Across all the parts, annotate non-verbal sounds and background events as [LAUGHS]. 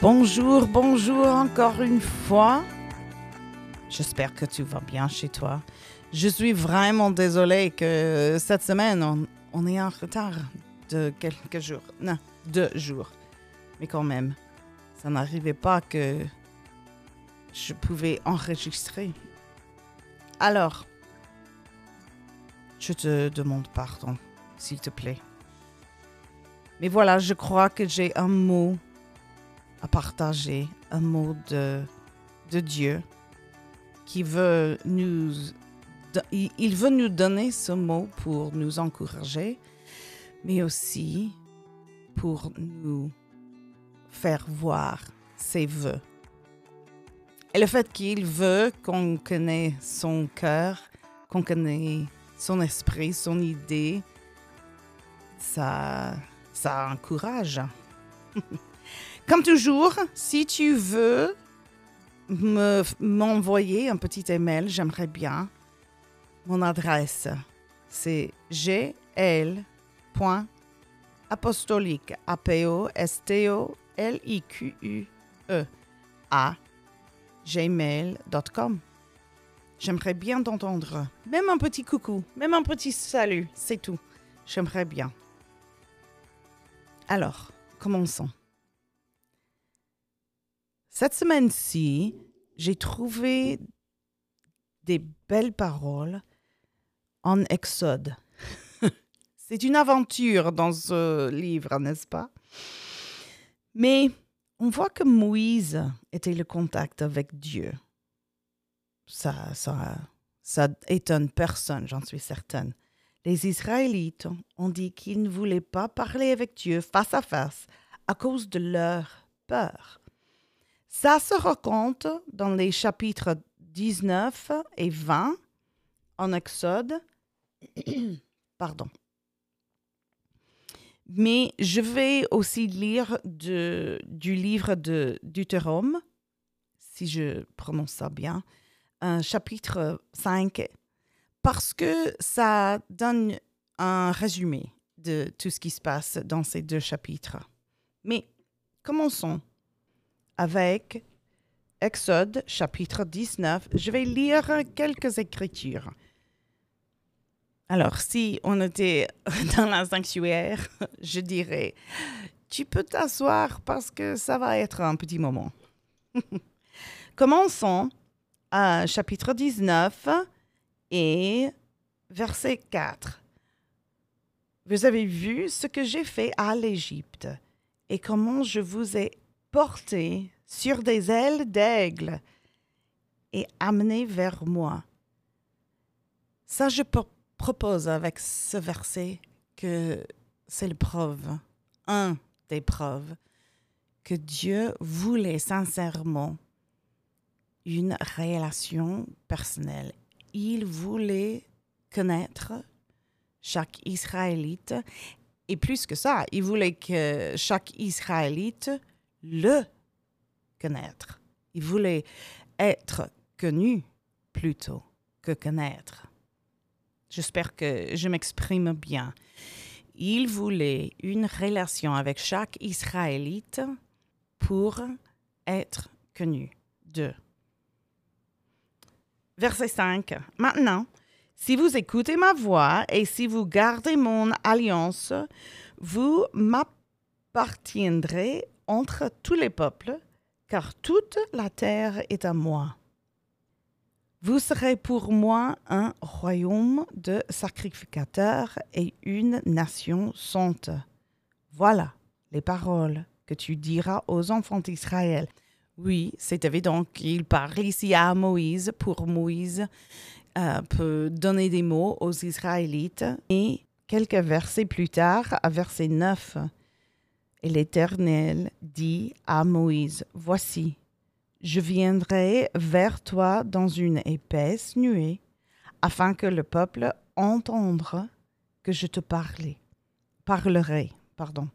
Bonjour, bonjour encore une fois. J'espère que tu vas bien chez toi. Je suis vraiment désolée que cette semaine, on, est en retard de quelques jours. Non, deux jours. Mais quand même, ça n'arrivait pas que je pouvais enregistrer. Alors, je te demande pardon, s'il te plaît. Mais voilà, je crois que j'ai un mot à partager, un mot de, de Dieu qui veut nous... Il veut nous donner ce mot pour nous encourager, mais aussi pour nous faire voir ses voeux. Et le fait qu'il veut qu'on connaisse son cœur, qu'on connaisse son esprit, son idée, ça, ça encourage. [LAUGHS] Comme toujours, si tu veux m'envoyer un petit email, j'aimerais bien. Mon adresse, c'est gl.apostolique, A-P-O-S-T-O-L-I-Q-U-E, à gmail.com. J'aimerais bien t'entendre. Même un petit coucou, même un petit salut, c'est tout. J'aimerais bien. Alors, commençons. Cette semaine-ci, j'ai trouvé des belles paroles en Exode. [LAUGHS] C'est une aventure dans ce livre, n'est-ce pas? Mais on voit que Moïse était le contact avec Dieu. Ça, ça, ça étonne personne, j'en suis certaine. Les Israélites ont dit qu'ils ne voulaient pas parler avec Dieu face à face à cause de leur peur. Ça se raconte dans les chapitres 19 et 20 en Exode. [CLEARS THROAT] Pardon. Mais je vais aussi lire du livre de Deutéronome, si je prononce ça bien, chapitre 5, parce que ça donne un résumé de tout ce qui se passe dans ces deux chapitres. Mais commençons avec Exode chapitre 19. Je vais lire quelques écritures. Alors, si on était [LAUGHS] dans la sanctuaire, [LAUGHS] je dirais, tu peux t'asseoir parce que ça va être un petit moment. [LAUGHS] Commençons à chapitre 19 et verset 4. Vous avez vu ce que j'ai fait à l'Égypte et comment je vous ai porté sur des ailes d'aigle et amené vers moi. Ça, je propose avec ce verset que c'est le preuve, un des preuves, que Dieu voulait sincèrement une relation personnelle. Il voulait connaître chaque Israélite et plus que ça, il voulait que chaque Israélite le connaître. Il voulait être connu plutôt que connaître. J'espère que je m'exprime bien. Il voulait une relation avec chaque Israélite pour être connu d'eux. Verset 5. Maintenant, si vous écoutez ma voix et si vous gardez mon alliance, vous m'appartiendrez entre tous les peuples, car toute la terre est à moi. Vous serez pour moi un royaume de sacrificateurs et une nation sainte. Voilà les paroles que tu diras aux enfants d'Israël. Oui, c'est évident qu'il parle ici à Moïse pour Moïse euh, peut donner des mots aux Israélites. Et quelques versets plus tard, à verset 9, et l'Éternel dit à Moïse, Voici, je viendrai vers toi dans une épaisse nuée, afin que le peuple entende que je te parlais, parlerai, pardon,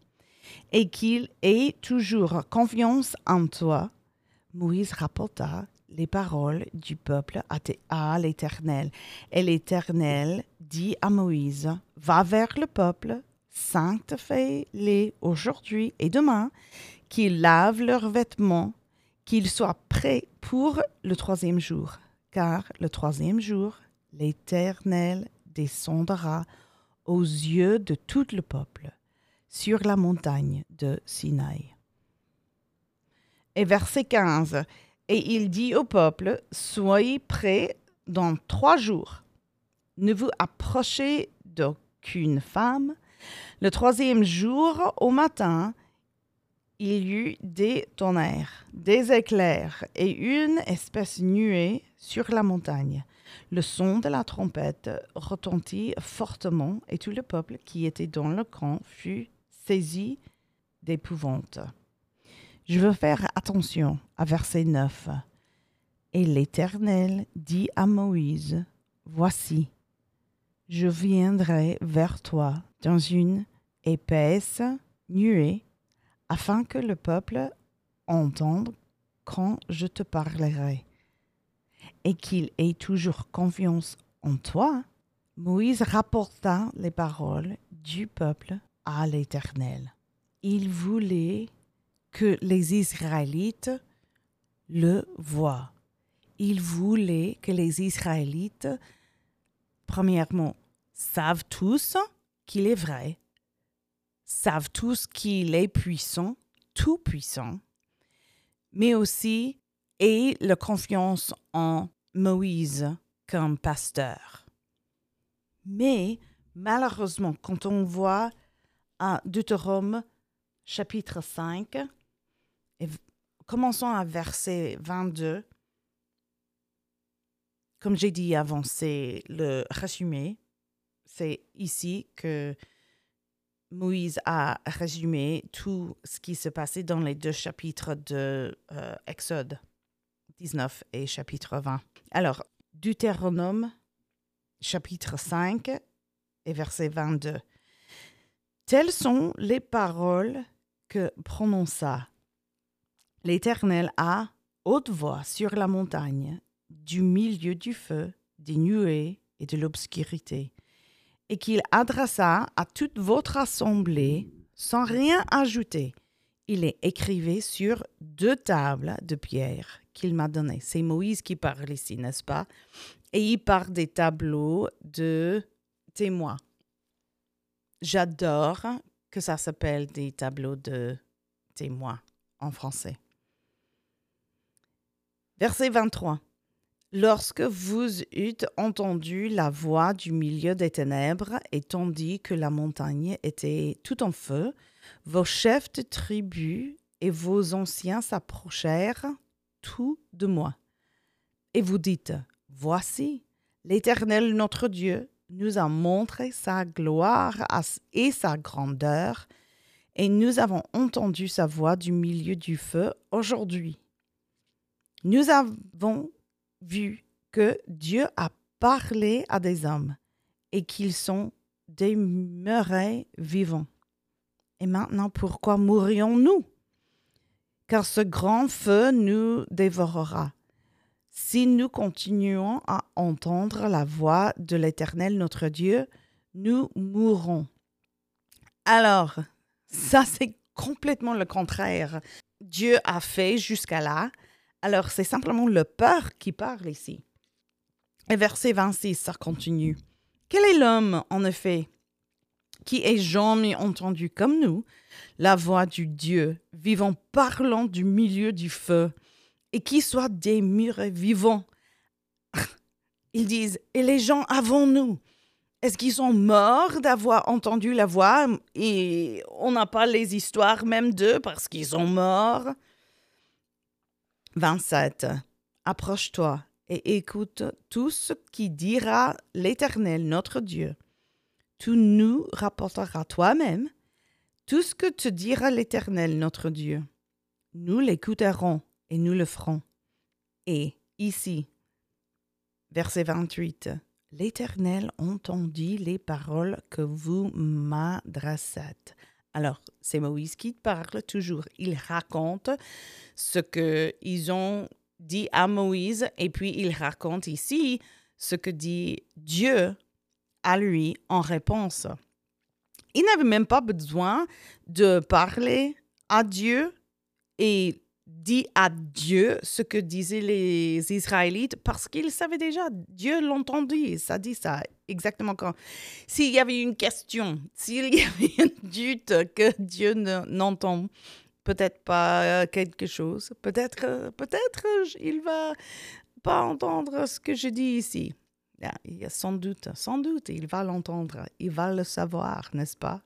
et qu'il ait toujours confiance en toi. Moïse rapporta les paroles du peuple à l'Éternel. Et l'Éternel dit à Moïse, Va vers le peuple sanctifie-les aujourd'hui et demain, qu'ils lavent leurs vêtements, qu'ils soient prêts pour le troisième jour. Car le troisième jour, l'Éternel descendra aux yeux de tout le peuple sur la montagne de Sinaï. Et verset 15. Et il dit au peuple, Soyez prêts dans trois jours. Ne vous approchez d'aucune femme. Le troisième jour, au matin, il y eut des tonnerres, des éclairs et une espèce nuée sur la montagne. Le son de la trompette retentit fortement et tout le peuple qui était dans le camp fut saisi d'épouvante. Je veux faire attention à verset 9. Et l'Éternel dit à Moïse, Voici, je viendrai vers toi dans une épaisse nuée, afin que le peuple entende quand je te parlerai, et qu'il ait toujours confiance en toi. Moïse rapporta les paroles du peuple à l'Éternel. Il voulait que les Israélites le voient. Il voulait que les Israélites, premièrement, savent tous qu'il est vrai, savent tous qu'il est puissant, tout puissant, mais aussi aient la confiance en Moïse comme pasteur. Mais malheureusement, quand on voit à Deutéronome chapitre 5, et commençons à verset 22. Comme j'ai dit avant, c'est le résumé. C'est ici que Moïse a résumé tout ce qui se passait dans les deux chapitres de euh, Exode 19 et chapitre 20. Alors, Deutéronome, chapitre 5 et verset 22. Telles sont les paroles que prononça l'Éternel à haute voix sur la montagne, du milieu du feu, des nuées et de l'obscurité, et qu'il adressa à toute votre assemblée sans rien ajouter. Il les écrivait sur deux tables de pierre qu'il m'a données. C'est Moïse qui parle ici, n'est-ce pas? Et il parle des tableaux de témoins. J'adore que ça s'appelle des tableaux de témoins en français. Verset 23. Lorsque vous eûtes entendu la voix du milieu des ténèbres, et tandis que la montagne était tout en feu, vos chefs de tribus et vos anciens s'approchèrent tout de moi. Et vous dites, Voici, l'Éternel notre Dieu nous a montré sa gloire et sa grandeur, et nous avons entendu sa voix du milieu du feu aujourd'hui. Nous avons vu que Dieu a parlé à des hommes et qu'ils sont demeurés vivants. Et maintenant, pourquoi mourrions-nous? Car ce grand feu nous dévorera. Si nous continuons à entendre la voix de l'Éternel notre Dieu, nous mourrons. Alors, ça c'est complètement le contraire. Dieu a fait jusqu'à là alors, c'est simplement le peur qui parle ici. Et verset 26, ça continue. Quel est l'homme, en effet, qui ait jamais entendu comme nous la voix du Dieu vivant parlant du milieu du feu et qui soit des murs vivants? [LAUGHS] Ils disent, et les gens avant nous est-ce qu'ils sont morts d'avoir entendu la voix? Et on n'a pas les histoires même d'eux parce qu'ils sont morts 27. Approche-toi et écoute tout ce qui dira l'Éternel notre Dieu. Tu nous rapporteras toi-même tout ce que te dira l'Éternel notre Dieu. Nous l'écouterons et nous le ferons. Et ici, verset 28, l'Éternel entendit les paroles que vous m'adressâtes. Alors, c'est Moïse qui parle toujours. Il raconte ce qu'ils ont dit à Moïse et puis il raconte ici ce que dit Dieu à lui en réponse. Il n'avait même pas besoin de parler à Dieu et dit à Dieu ce que disaient les Israélites parce qu'ils savaient déjà, Dieu l'entendit, ça dit ça exactement quand. S'il y avait une question, s'il y avait [LAUGHS] un doute que Dieu n'entend peut-être pas quelque chose, peut-être, peut-être il va pas entendre ce que je dis ici. Il y a sans doute, sans doute, il va l'entendre, il va le savoir, n'est-ce pas?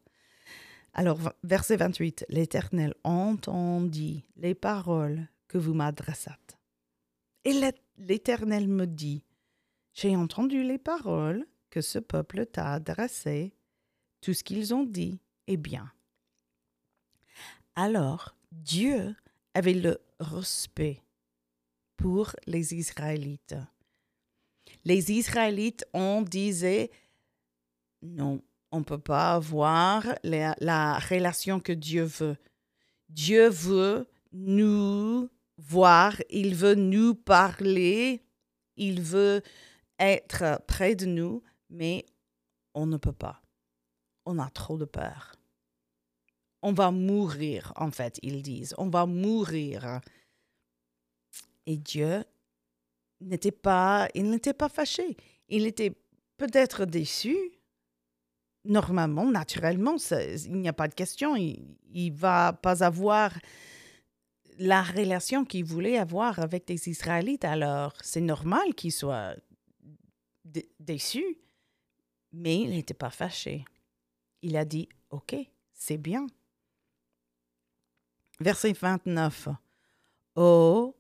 Alors, verset 28, l'Éternel entendit les paroles que vous m'adressâtes. Et l'Éternel me dit, j'ai entendu les paroles que ce peuple t'a adressées, tout ce qu'ils ont dit est bien. Alors, Dieu avait le respect pour les Israélites. Les Israélites ont disait non, on ne peut pas avoir la, relation que Dieu veut. Dieu veut nous voir, il veut nous parler, il veut être près de nous, mais on ne peut pas. On a trop de peur. On va mourir, en fait, ils disent. On va mourir. Et Dieu n'était pas, il n'était pas fâché. Il était peut-être déçu, normalement, naturellement, il n'y a pas de question. Il ne va pas avoir la relation qu'il voulait avoir avec les Israélites. Alors, c'est normal qu'il soit déçu, mais il n'était pas fâché. Il a dit, OK, c'est bien. Verset 29. Oh,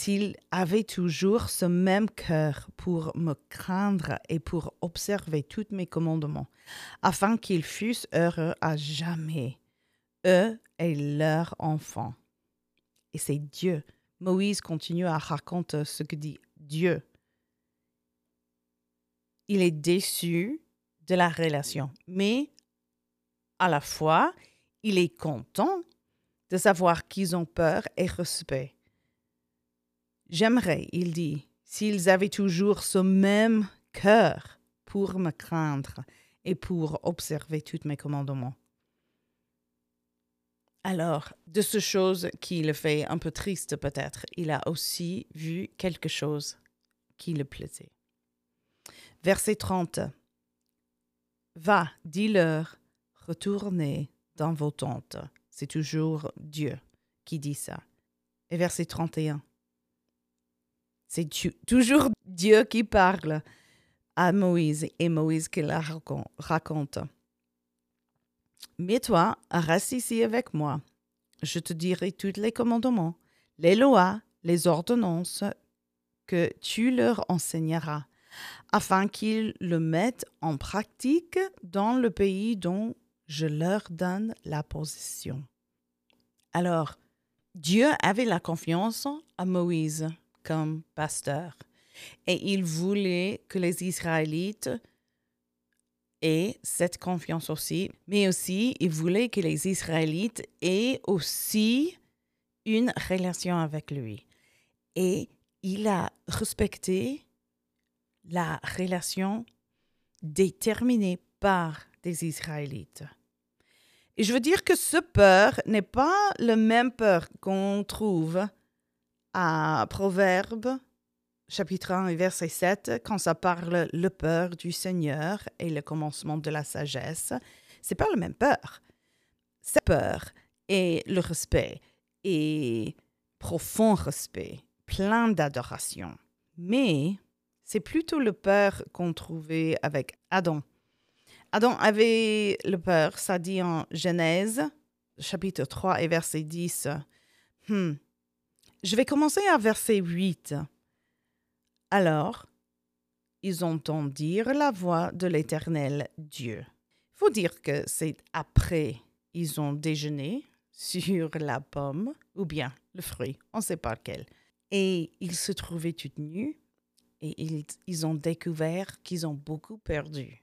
s'il avait toujours ce même cœur pour me craindre et pour observer tous mes commandements, afin qu'ils fussent heureux à jamais, eux et leurs enfants. Et c'est Dieu. Moïse continue à raconter ce que dit Dieu. Il est déçu de la relation, mais à la fois, il est content de savoir qu'ils ont peur et respect. J'aimerais, il dit, s'ils avaient toujours ce même cœur pour me craindre et pour observer tous mes commandements. Alors, de ce chose qui le fait un peu triste peut-être, il a aussi vu quelque chose qui le plaisait. Verset 30. Va, dis-leur, retournez dans vos tentes. C'est toujours Dieu qui dit ça. Et verset 31. C'est toujours Dieu qui parle à Moïse et Moïse qui la raconte. Mais toi, reste ici avec moi. Je te dirai tous les commandements, les lois, les ordonnances que tu leur enseigneras, afin qu'ils le mettent en pratique dans le pays dont je leur donne la position. Alors, Dieu avait la confiance à Moïse comme pasteur. Et il voulait que les Israélites aient cette confiance aussi, mais aussi il voulait que les Israélites aient aussi une relation avec lui. Et il a respecté la relation déterminée par des Israélites. Et je veux dire que ce peur n'est pas le même peur qu'on trouve à Proverbe, chapitre 1 verset 7, quand ça parle le peur du Seigneur et le commencement de la sagesse, c'est pas la même peur. Cette peur et le respect et profond respect, plein d'adoration. Mais c'est plutôt le peur qu'on trouvait avec Adam. Adam avait le peur, ça dit en Genèse, chapitre 3 et verset 10. Hmm, je vais commencer à verset 8. Alors, ils entendirent la voix de l'Éternel Dieu. Il faut dire que c'est après ils ont déjeuné sur la pomme ou bien le fruit, on ne sait pas lequel. Et ils se trouvaient tout nus et ils, ils ont découvert qu'ils ont beaucoup perdu.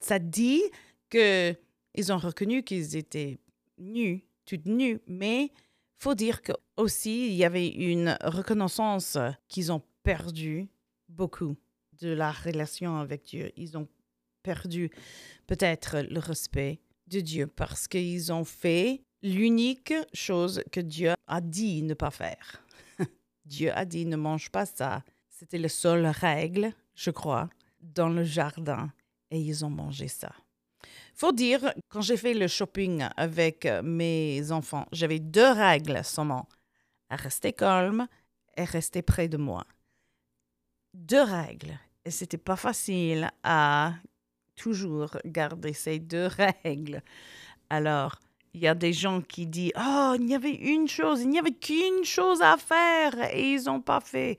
Ça dit que ils ont reconnu qu'ils étaient nus, tout nus, mais faut dire que aussi il y avait une reconnaissance qu'ils ont perdu beaucoup de la relation avec Dieu. Ils ont perdu peut-être le respect de Dieu parce qu'ils ont fait l'unique chose que Dieu a dit ne pas faire. [LAUGHS] Dieu a dit ne mange pas ça. C'était la seule règle, je crois, dans le jardin. Et ils ont mangé ça. Faut dire, quand j'ai fait le shopping avec mes enfants, j'avais deux règles seulement. Rester calme et rester près de moi. Deux règles. Et c'était pas facile à toujours garder ces deux [LAUGHS] règles. Alors, il y a des gens qui disent Oh, il y avait une chose, il n'y avait qu'une chose à faire et ils n'ont pas fait.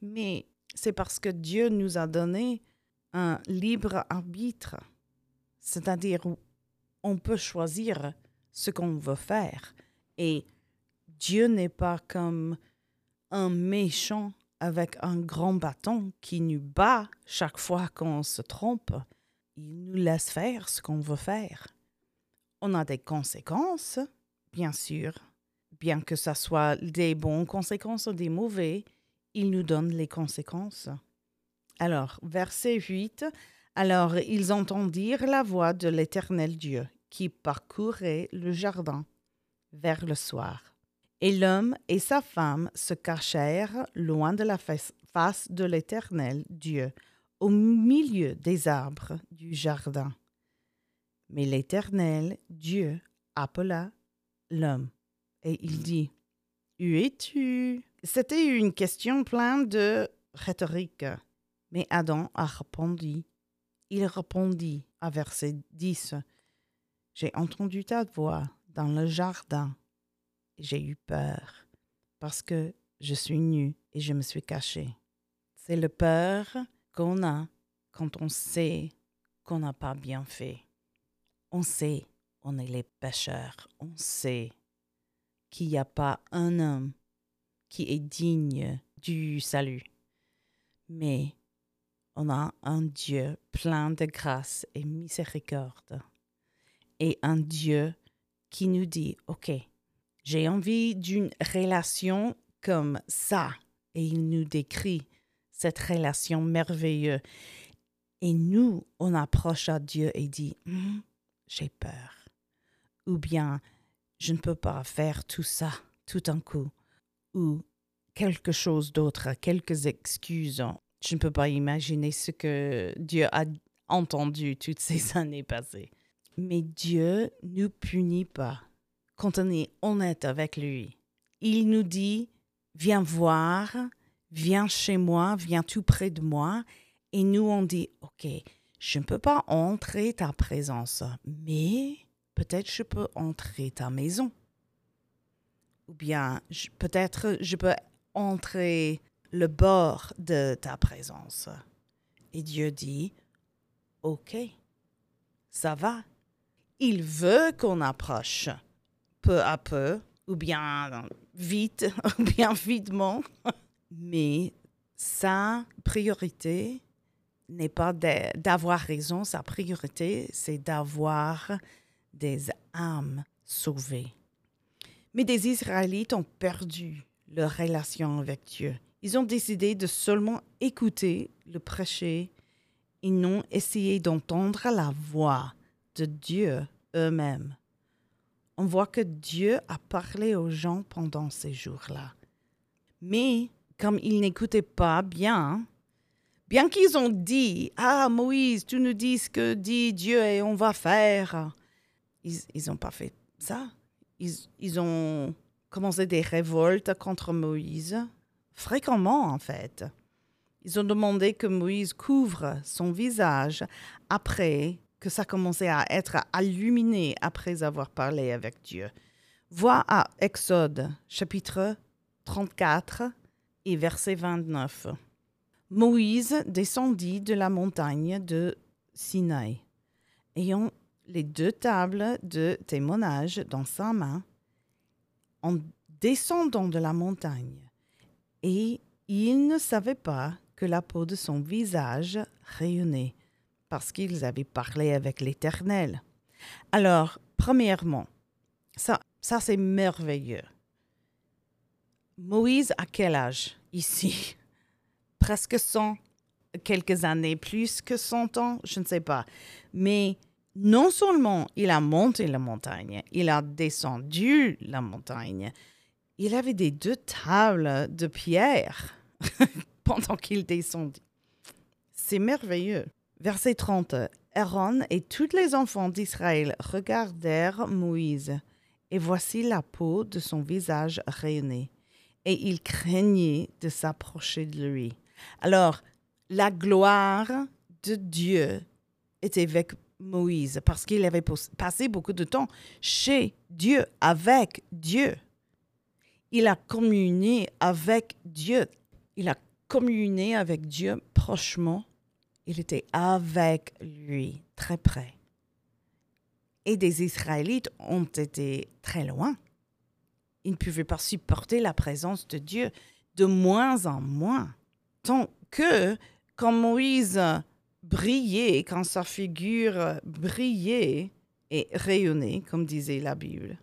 Mais c'est parce que Dieu nous a donné un libre arbitre. C'est-à-dire, on peut choisir ce qu'on veut faire. Et Dieu n'est pas comme un méchant avec un grand bâton qui nous bat chaque fois qu'on se trompe. Il nous laisse faire ce qu'on veut faire. On a des conséquences, bien sûr. Bien que ce soit des bonnes conséquences ou des mauvaises, il nous donne les conséquences. Alors, verset 8. Alors ils entendirent la voix de l'Éternel Dieu qui parcourait le jardin vers le soir. Et l'homme et sa femme se cachèrent loin de la face de l'Éternel Dieu, au milieu des arbres du jardin. Mais l'Éternel Dieu appela l'homme, et il dit, Où es-tu? C'était une question pleine de rhétorique. Mais Adam a répondu. Il répondit à verset 10, J'ai entendu ta voix dans le jardin j'ai eu peur parce que je suis nu et je me suis caché. C'est le peur qu'on a quand on sait qu'on n'a pas bien fait. On sait, on est les pécheurs, on sait qu'il n'y a pas un homme qui est digne du salut. Mais on a un Dieu plein de grâce et miséricorde. Et un Dieu qui nous dit, OK, j'ai envie d'une relation comme ça. Et il nous décrit cette relation merveilleuse. Et nous, on approche à Dieu et dit, hum, j'ai peur. Ou bien, je ne peux pas faire tout ça tout un coup. Ou quelque chose d'autre, quelques excuses. Je ne peux pas imaginer ce que Dieu a entendu toutes ces [LAUGHS] années passées. Mais Dieu ne punit pas quand on est honnête avec lui. Il nous dit, viens voir, viens chez moi, viens tout près de moi. Et nous, on dit, OK, je ne peux pas entrer ta présence, mais peut-être je peux entrer ta maison. Ou bien peut-être je peux entrer le bord de ta présence. Et Dieu dit, OK, ça va. Il veut qu'on approche peu à peu, ou bien vite, [LAUGHS] ou bien vitement. Mais sa priorité n'est pas d'avoir raison, sa priorité, c'est d'avoir des âmes sauvées. Mais des Israélites ont perdu leur relation avec Dieu. Ils ont décidé de seulement écouter le prêcher et non essayer d'entendre la voix de Dieu eux-mêmes on voit que Dieu a parlé aux gens pendant ces jours-là. Mais comme ils n'écoutaient pas bien, bien qu'ils ont dit, Ah Moïse, tu nous dis ce que dit Dieu et on va faire, ils n'ont pas fait ça. Ils, ils ont commencé des révoltes contre Moïse, fréquemment en fait. Ils ont demandé que Moïse couvre son visage après que ça commençait à être illuminé après avoir parlé avec Dieu. Vois à Exode chapitre 34 et verset 29. Moïse descendit de la montagne de Sinaï, ayant les deux tables de témoignage dans sa main, en descendant de la montagne, et il ne savait pas que la peau de son visage rayonnait parce qu'ils avaient parlé avec l'Éternel. Alors, premièrement, ça, ça c'est merveilleux. Moïse, à quel âge? Ici [LAUGHS] Presque 100, quelques années plus que 100 ans, je ne sais pas. Mais non seulement il a monté la montagne, il a descendu la montagne, il avait des deux tables de pierre [LAUGHS] pendant qu'il descendit. C'est merveilleux. Verset 30. Aaron et tous les enfants d'Israël regardèrent Moïse, et voici la peau de son visage rayonnait, et ils craignaient de s'approcher de lui. Alors, la gloire de Dieu était avec Moïse, parce qu'il avait passé beaucoup de temps chez Dieu, avec Dieu. Il a communié avec Dieu. Il a communié avec Dieu prochement il était avec lui, très près. Et des Israélites ont été très loin. Ils ne pouvaient pas supporter la présence de Dieu de moins en moins. Tant que, quand Moïse brillait, quand sa figure brillait et rayonnait, comme disait la Bible,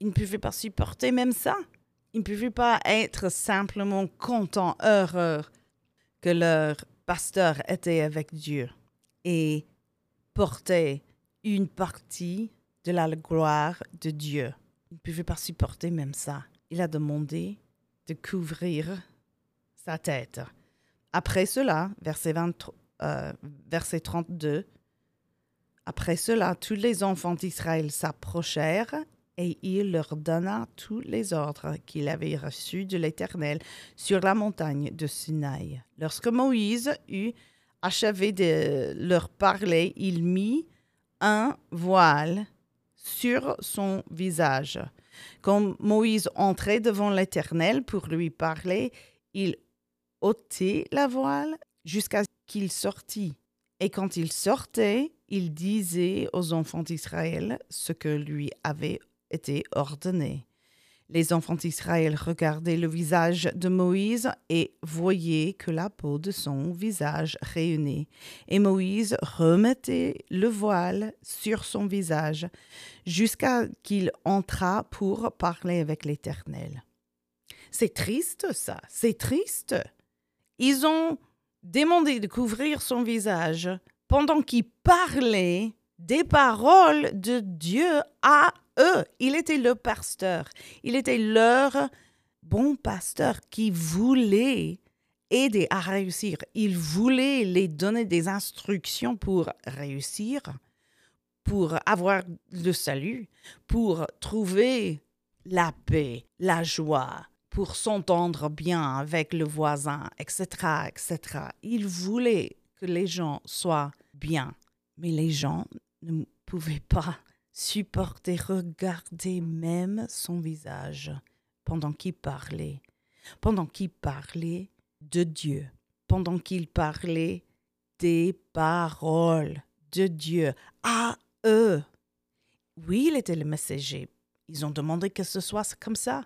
ils ne pouvaient pas supporter même ça. Ils ne pouvaient pas être simplement contents, heureux que leur pasteur était avec Dieu et portait une partie de la gloire de Dieu. Il ne pouvait pas supporter même ça. Il a demandé de couvrir sa tête. Après cela, verset, euh, verset 32, après cela, tous les enfants d'Israël s'approchèrent et il leur donna tous les ordres qu'il avait reçus de l'Éternel sur la montagne de Sinaï. Lorsque Moïse eut achevé de leur parler, il mit un voile sur son visage. Quand Moïse entrait devant l'Éternel pour lui parler, il ôtait la voile jusqu'à ce qu'il sortit. Et quand il sortait, il disait aux enfants d'Israël ce que lui avait était ordonné. Les enfants d'Israël regardaient le visage de Moïse et voyaient que la peau de son visage rayonnait. Et Moïse remettait le voile sur son visage jusqu'à qu'il entrât pour parler avec l'Éternel. C'est triste ça, c'est triste. Ils ont demandé de couvrir son visage pendant qu'il parlait des paroles de Dieu à eux. Il était le pasteur. Il était leur bon pasteur qui voulait aider à réussir. Il voulait les donner des instructions pour réussir, pour avoir le salut, pour trouver la paix, la joie, pour s'entendre bien avec le voisin, etc., etc. Il voulait que les gens soient bien, mais les gens ne pouvaient pas supporter regarder même son visage pendant qu'il parlait, pendant qu'il parlait de Dieu, pendant qu'il parlait des paroles de Dieu à eux. Oui, il était le messager. Ils ont demandé que ce soit comme ça.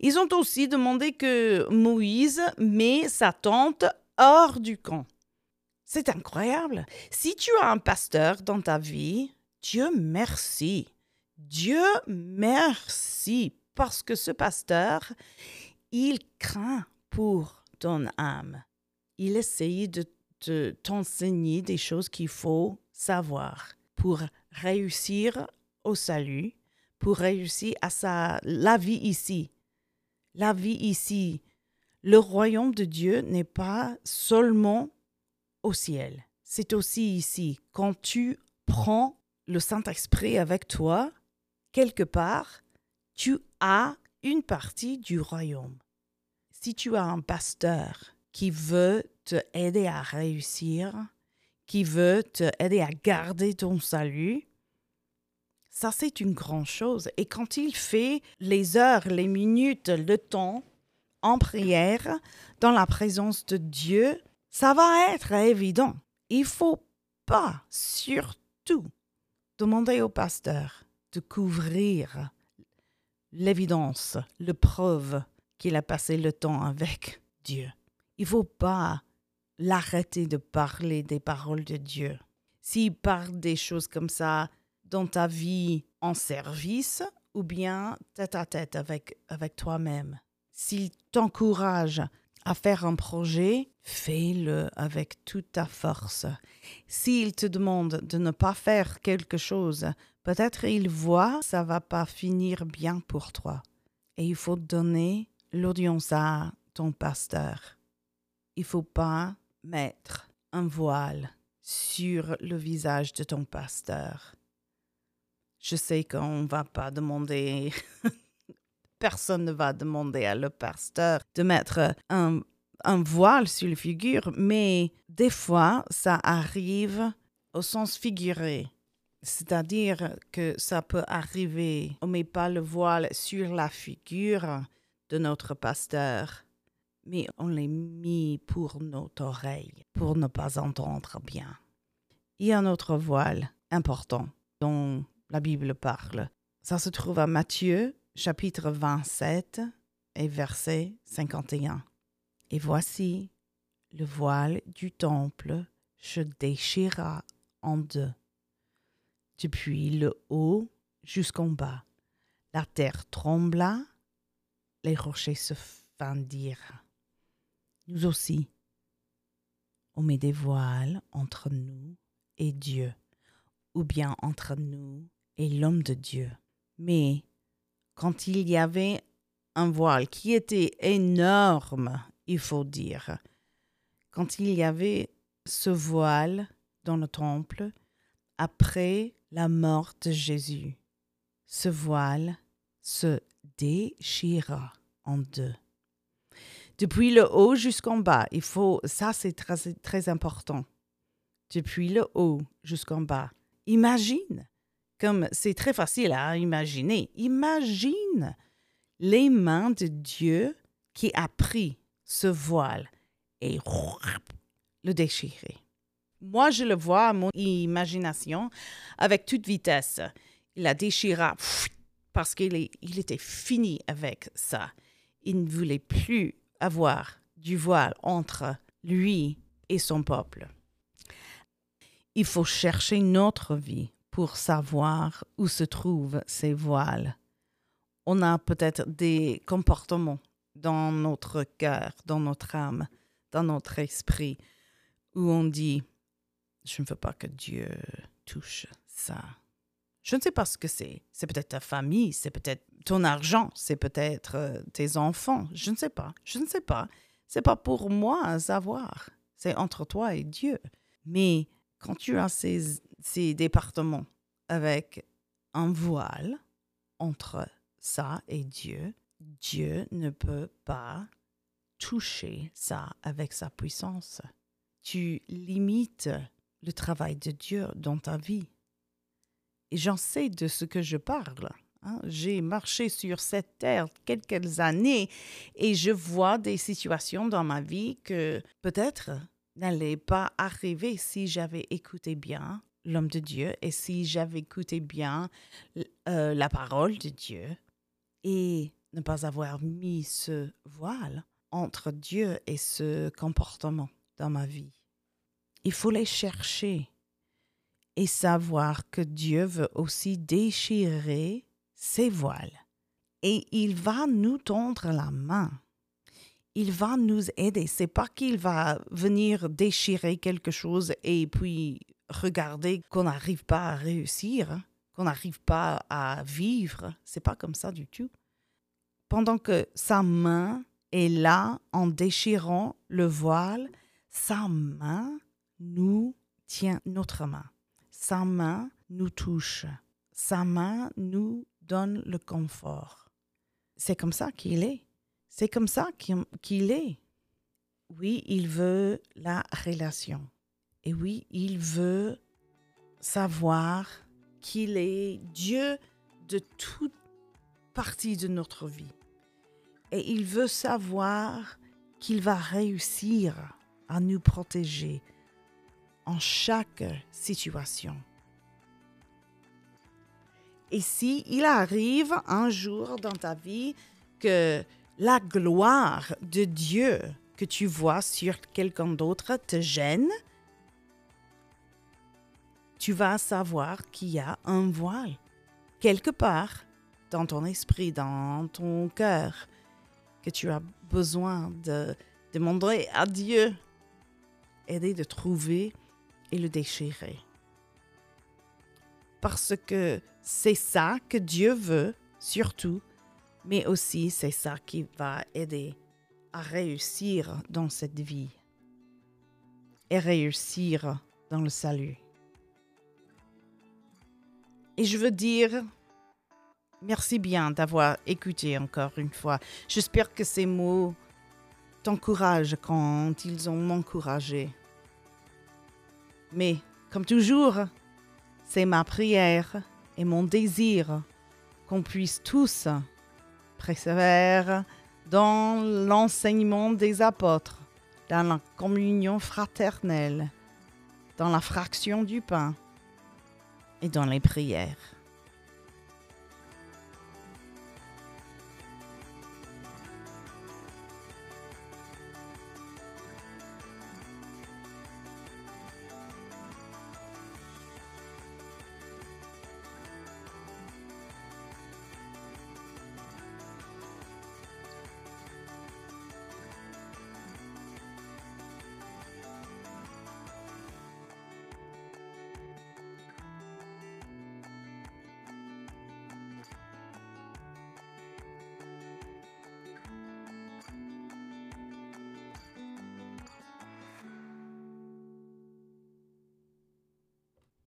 Ils ont aussi demandé que Moïse met sa tente hors du camp. C'est incroyable. Si tu as un pasteur dans ta vie, Dieu merci. Dieu merci parce que ce pasteur, il craint pour ton âme. Il essaye de t'enseigner des choses qu'il faut savoir pour réussir au salut, pour réussir à sa, la vie ici. La vie ici. Le royaume de Dieu n'est pas seulement au ciel, c'est aussi ici. Quand tu prends le Saint-Esprit avec toi, quelque part, tu as une partie du royaume. Si tu as un pasteur qui veut te aider à réussir, qui veut te aider à garder ton salut, ça c'est une grande chose. Et quand il fait les heures, les minutes, le temps en prière, dans la présence de Dieu, ça va être évident. Il faut pas, surtout, Demandez au pasteur de couvrir l'évidence, le preuve qu'il a passé le temps avec Dieu. Il faut pas l'arrêter de parler des paroles de Dieu. S'il parle des choses comme ça dans ta vie en service ou bien tête à tête avec, avec toi-même, s'il t'encourage à faire un projet, fais-le avec toute ta force. S'il te demande de ne pas faire quelque chose, peut-être il voit ça va pas finir bien pour toi. Et il faut donner l'audience à ton pasteur. Il faut pas mettre un voile sur le visage de ton pasteur. Je sais qu'on va pas demander, [LAUGHS] personne ne va demander à le pasteur de mettre un, voile sur la figure, mais des fois, ça arrive au sens figuré. C'est-à-dire que ça peut arriver, on ne met pas le voile sur la figure de notre pasteur, mais on l'a mis pour notre oreille, pour ne pas entendre bien. Il y a un autre voile important dont la Bible parle. Ça se trouve à Matthieu, chapitre 27 et verset 51. Et voici, le voile du temple se déchira en deux, depuis le haut jusqu'en bas. La terre trembla, les rochers se fendirent. Nous aussi, on met des voiles entre nous et Dieu, ou bien entre nous et l'homme de Dieu. Mais quand il y avait un voile qui était énorme, il faut dire, quand il y avait ce voile dans le temple, après la mort de Jésus, ce voile se déchira en deux. Depuis le haut jusqu'en bas, il faut, ça c'est très, très important. Depuis le haut jusqu'en bas. Imagine, comme c'est très facile à imaginer, imagine les mains de Dieu qui a pris ce voile et le déchirer. Moi, je le vois à mon imagination avec toute vitesse. Il a déchiré parce qu'il il était fini avec ça. Il ne voulait plus avoir du voile entre lui et son peuple. Il faut chercher notre vie pour savoir où se trouvent ces voiles. On a peut-être des comportements dans notre cœur, dans notre âme, dans notre esprit, où on dit, je ne veux pas que Dieu touche ça. Je ne sais pas ce que c'est. C'est peut-être ta famille, c'est peut-être ton argent, c'est peut-être euh, tes enfants. Je ne sais pas. Je ne sais pas. C'est pas pour moi à savoir. C'est entre toi et Dieu. Mais quand tu as ces, ces départements avec un voile entre ça et Dieu, Dieu ne peut pas toucher ça avec sa puissance. Tu limites le travail de Dieu dans ta vie. Et j'en sais de ce que je parle. Hein. J'ai marché sur cette terre quelques années et je vois des situations dans ma vie que peut-être n'allaient pas arriver si j'avais écouté bien l'homme de Dieu et si j'avais écouté bien euh, la parole de Dieu. Et ne pas avoir mis ce voile entre Dieu et ce comportement dans ma vie. Il faut les chercher et savoir que Dieu veut aussi déchirer ses voiles. Et il va nous tendre la main. Il va nous aider. C'est pas qu'il va venir déchirer quelque chose et puis regarder qu'on n'arrive pas à réussir, qu'on n'arrive pas à vivre. C'est pas comme ça du tout pendant que sa main est là en déchirant le voile, sa main nous tient notre main. Sa main nous touche. Sa main nous donne le confort. C'est comme ça qu'il est. C'est comme ça qu'il est. Oui, il veut la relation. Et oui, il veut savoir qu'il est Dieu de toute partie de notre vie et il veut savoir qu'il va réussir à nous protéger en chaque situation. Et si il arrive un jour dans ta vie que la gloire de Dieu que tu vois sur quelqu'un d'autre te gêne, tu vas savoir qu'il y a un voile quelque part dans ton esprit, dans ton cœur, que tu as besoin de Demandez à Dieu, aider de trouver et le déchirer. Parce que c'est ça que Dieu veut, surtout, mais aussi c'est ça qui va aider à réussir dans cette vie et réussir dans le salut. Et je veux dire, merci bien d'avoir écouté encore une fois. J'espère que ces mots t'encouragent quand ils ont m'encouragé. Mais, comme toujours, c'est ma prière et mon désir qu'on puisse tous persévérer dans l'enseignement des apôtres, dans la communion fraternelle, dans la fraction du pain et dans les prières.